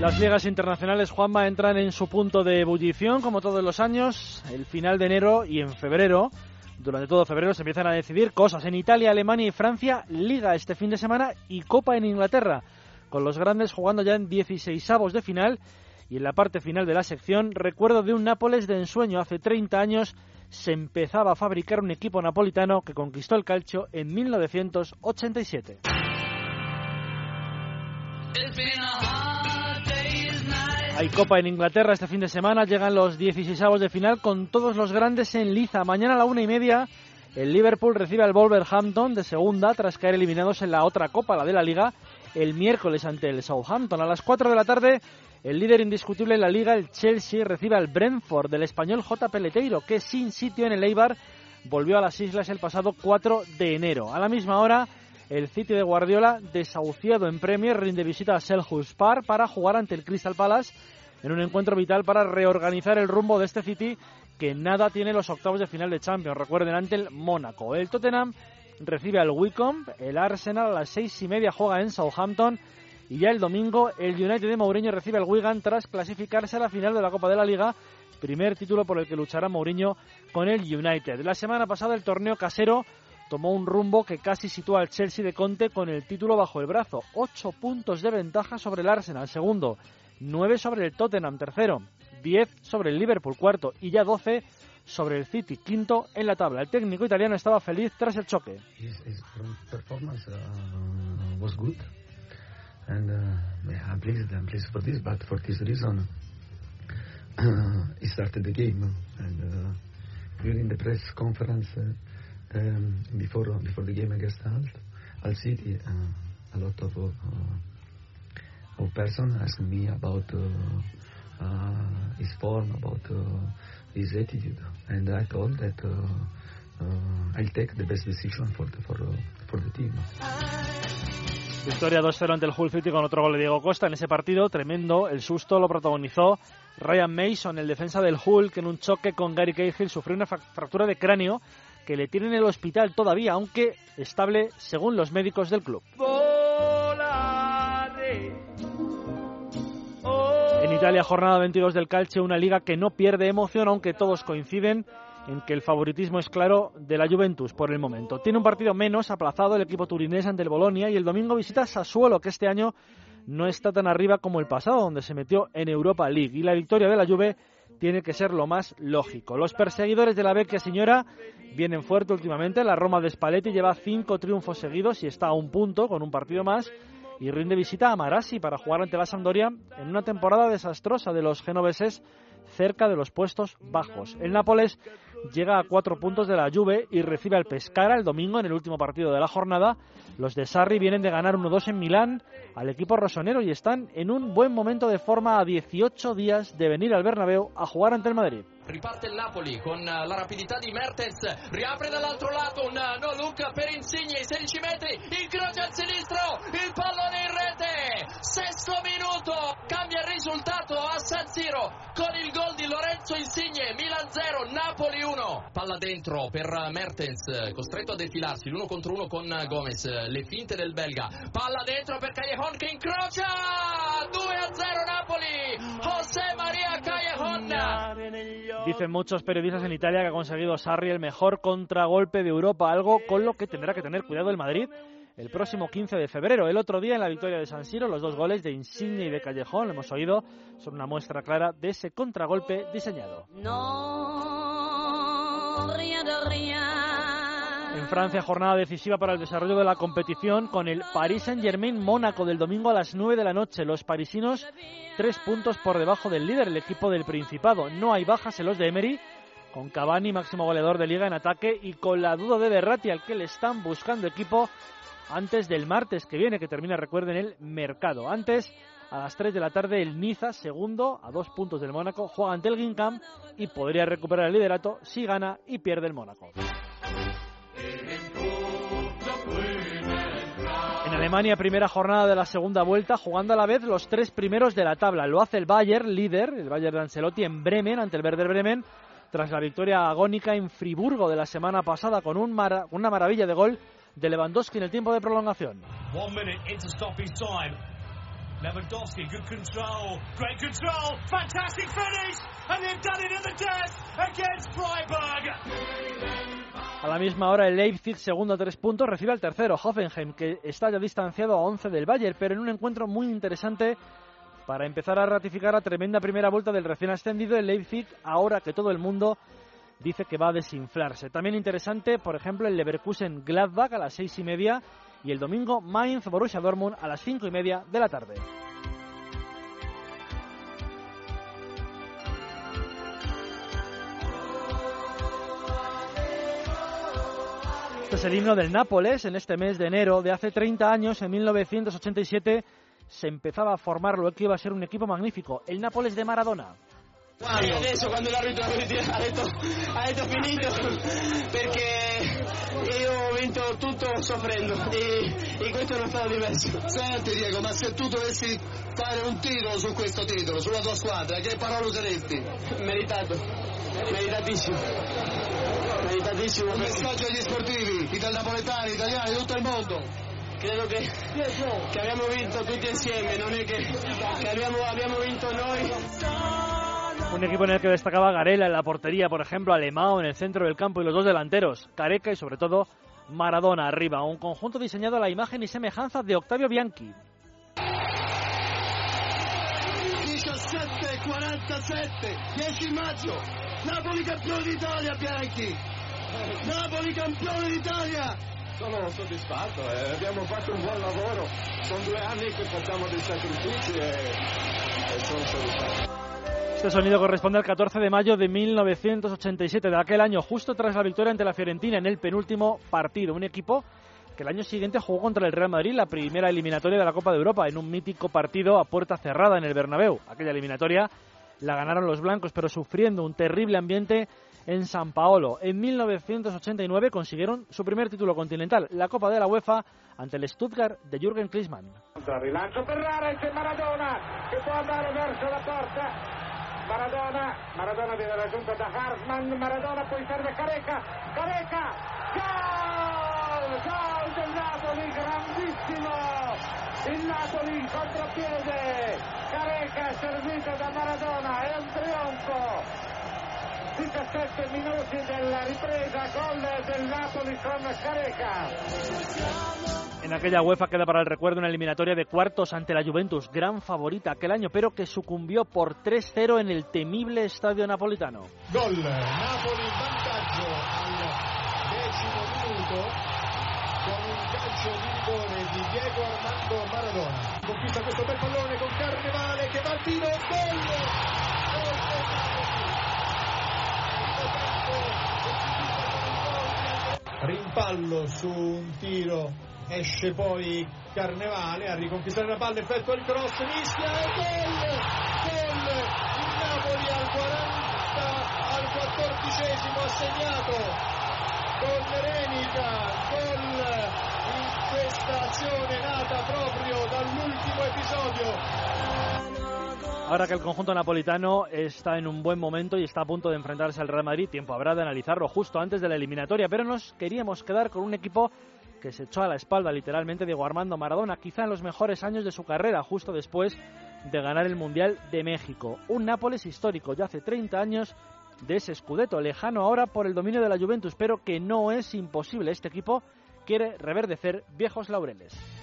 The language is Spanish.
Las ligas internacionales, Juanma, entran en su punto de ebullición, como todos los años, el final de enero y en febrero. Durante todo febrero se empiezan a decidir cosas. En Italia, Alemania y Francia, Liga este fin de semana y Copa en Inglaterra, con los grandes jugando ya en 16 avos de final. Y en la parte final de la sección, recuerdo de un Nápoles de ensueño. Hace 30 años se empezaba a fabricar un equipo napolitano que conquistó el calcio en 1987. Hay Copa en Inglaterra este fin de semana, llegan los 16 avos de final con todos los grandes en liza. Mañana a la una y media el Liverpool recibe al Wolverhampton de segunda tras caer eliminados en la otra Copa, la de la Liga, el miércoles ante el Southampton. A las 4 de la tarde el líder indiscutible en la Liga, el Chelsea, recibe al Brentford del español J. Peleteiro, que sin sitio en el Eibar volvió a las islas el pasado 4 de enero. A la misma hora el City de Guardiola, desahuciado en Premier, rinde visita a Selhurst Park para jugar ante el Crystal Palace en un encuentro vital para reorganizar el rumbo de este City que nada tiene los octavos de final de Champions. Recuerden, ante el Mónaco. El Tottenham recibe al Wycombe, el Arsenal a las seis y media juega en Southampton y ya el domingo el United de Mourinho recibe al Wigan tras clasificarse a la final de la Copa de la Liga, primer título por el que luchará Mourinho con el United. La semana pasada el torneo casero tomó un rumbo que casi sitúa al Chelsea de Conte con el título bajo el brazo. Ocho puntos de ventaja sobre el Arsenal, segundo. Nueve sobre el Tottenham, tercero. Diez sobre el Liverpool, cuarto. Y ya doce sobre el City, quinto en la tabla. El técnico italiano estaba feliz tras el choque. performance uh, was good, and uh, I'm pleased. I'm pleased for this, but for this reason, uh, he started the game, and uh, during the press conference. Uh, um, before before the game against Al, Al City, uh, a lot of uh, of person asked me about uh, uh, his form, about uh, his attitude, and I told that I'll take the best decision for the, for for the team. Victoria 2-0 ante el Hull City con otro gol de Diego Costa en ese partido, tremendo. El susto lo protagonizó Ryan Mason, el defensa del Hull, que en un choque con Gary Cahill sufrió una fractura de cráneo que le tienen en el hospital todavía, aunque estable según los médicos del club. En Italia, jornada 22 del Calcio, una liga que no pierde emoción, aunque todos coinciden en que el favoritismo es claro de la Juventus por el momento. Tiene un partido menos aplazado el equipo turinés ante el Bolonia y el domingo visita Sassuolo, que este año no está tan arriba como el pasado, donde se metió en Europa League. Y la victoria de la Juve tiene que ser lo más lógico. Los perseguidores de la Vecchia Señora vienen fuerte últimamente. La Roma de Spalletti lleva cinco triunfos seguidos y está a un punto con un partido más. Y rinde visita a Marassi para jugar ante la Sampdoria en una temporada desastrosa de los genoveses cerca de los puestos bajos. El Nápoles llega a cuatro puntos de la Juve y recibe al Pescara el domingo en el último partido de la jornada. Los de Sarri vienen de ganar 1-2 en Milán al equipo rosonero y están en un buen momento de forma a 18 días de venir al Bernabéu a jugar ante el Madrid. Riparte il Napoli con la rapidità di Mertens, riapre dall'altro lato un no look per Insigne, 16 metri, incrocia al sinistro, il pallone in rete, sesto minuto, cambia il risultato a San Siro con il gol di Lorenzo Insigne, Milan 0, Napoli 1. Palla dentro per Mertens, costretto a defilarsi l'uno contro uno con Gomez, le finte del belga, palla dentro per Callejon che incrocia, 2 a 0 Napoli, José María Callejon. Dicen muchos periodistas en Italia que ha conseguido Sarri el mejor contragolpe de Europa, algo con lo que tendrá que tener cuidado el Madrid el próximo 15 de febrero. El otro día en la victoria de San Siro, los dos goles de Insigne y de Callejón, lo hemos oído, son una muestra clara de ese contragolpe diseñado. En Francia, jornada decisiva para el desarrollo de la competición con el Paris Saint-Germain Mónaco del domingo a las 9 de la noche. Los parisinos, tres puntos por debajo del líder, el equipo del Principado. No hay bajas en los de Emery, con Cavani, máximo goleador de liga en ataque, y con la duda de Berratti, al que le están buscando equipo antes del martes que viene, que termina, recuerden, el mercado. Antes, a las 3 de la tarde, el Niza, segundo, a dos puntos del Mónaco, juega ante el Gingham y podría recuperar el liderato si gana y pierde el Mónaco. En Alemania, primera jornada de la segunda vuelta, jugando a la vez los tres primeros de la tabla. Lo hace el Bayern, líder, el Bayern de Ancelotti en Bremen, ante el Werder Bremen, tras la victoria agónica en Friburgo de la semana pasada con un mara una maravilla de gol de Lewandowski en el tiempo de prolongación. Lewandowski, good control, great control, fantastic finish, and they've done it at the death against Freiburg. A la misma hora el Leipzig, segundo a tres puntos, recibe al tercero, Hoffenheim, que está ya distanciado a 11 del Bayern, pero en un encuentro muy interesante para empezar a ratificar la tremenda primera vuelta del recién ascendido el Leipzig, ahora que todo el mundo dice que va a desinflarse. También interesante, por ejemplo, el Leverkusen Gladbach a las seis y media y el domingo Mainz Borussia Dortmund a las cinco y media de la tarde. Este es el himno del Nápoles en este mes de enero de hace 30 años, en 1987, se empezaba a formar lo que iba a ser un equipo magnífico, el Nápoles de Maradona. E adesso quando l'arbitro ha detto, ha detto finito perché io ho vinto tutto soffrendo e, e questo non è stato diverso. Senti Diego, ma se tu dovessi fare un titolo su questo titolo, sulla tua squadra, che parole useresti? Meritato, meritatissimo. Meritatissimo. Un messaggio agli sportivi, itali napoletani, italiani, di tutto il mondo. Credo che, che abbiamo vinto tutti insieme, non è che, che abbiamo, abbiamo vinto noi. Un equipo en el que destacaba Garela en la portería, por ejemplo, Alemão en el centro del campo y los dos delanteros, Careca y sobre todo Maradona arriba. Un conjunto diseñado a la imagen y semejanza de Octavio Bianchi. 17-47, 10 maggio, Napoli campione d'Italia Bianchi, Napoli campione d'Italia. Sono soddisfatto, eh. abbiamo fatto un buon lavoro, sono due anni che facciamo dei sacrifici e, e sono. Este sonido corresponde al 14 de mayo de 1987, de aquel año, justo tras la victoria ante la Fiorentina en el penúltimo partido. Un equipo que el año siguiente jugó contra el Real Madrid la primera eliminatoria de la Copa de Europa en un mítico partido a puerta cerrada en el Bernabéu. Aquella eliminatoria la ganaron los blancos, pero sufriendo un terrible ambiente en San Paolo. En 1989 consiguieron su primer título continental, la Copa de la UEFA, ante el Stuttgart de Jürgen Klinsmann. Rilancio per e Maradona che può andare verso la porta. Maradona, Maradona viene raggiunto da Hartmann, Maradona poi serve Careca, Careca, gol! Gol del Napoli, grandissimo! Il Napoli in contropiede, Careca servito da Maradona, è un trionfo! 17 minuti della ripresa, gol del Napoli con Careca. En aquella UEFA queda para el recuerdo una eliminatoria de cuartos ante la Juventus, gran favorita aquel año, pero que sucumbió por 3-0 en el temible estadio napolitano. Gol, Napoli vantaggio al decimo minuto con un calcio di rigore di Diego Armando Maradona. Conquista questo bel pallone con Carnevale che va al tiro! Gol Rimpallo su un tiro, esce poi Carnevale a riconquistare la palla, effettua il cross, mischia e gol! Gol! Il Napoli al 40, al 14 ha segnato con Renica, gol in questa azione nata proprio episodio Ahora que el conjunto napolitano está en un buen momento y está a punto de enfrentarse al Real Madrid, tiempo habrá de analizarlo justo antes de la eliminatoria, pero nos queríamos quedar con un equipo que se echó a la espalda literalmente Diego Armando Maradona, quizá en los mejores años de su carrera, justo después de ganar el Mundial de México. Un Nápoles histórico, ya hace 30 años de ese escudeto, lejano ahora por el dominio de la Juventus, pero que no es imposible. Este equipo quiere reverdecer viejos laureles.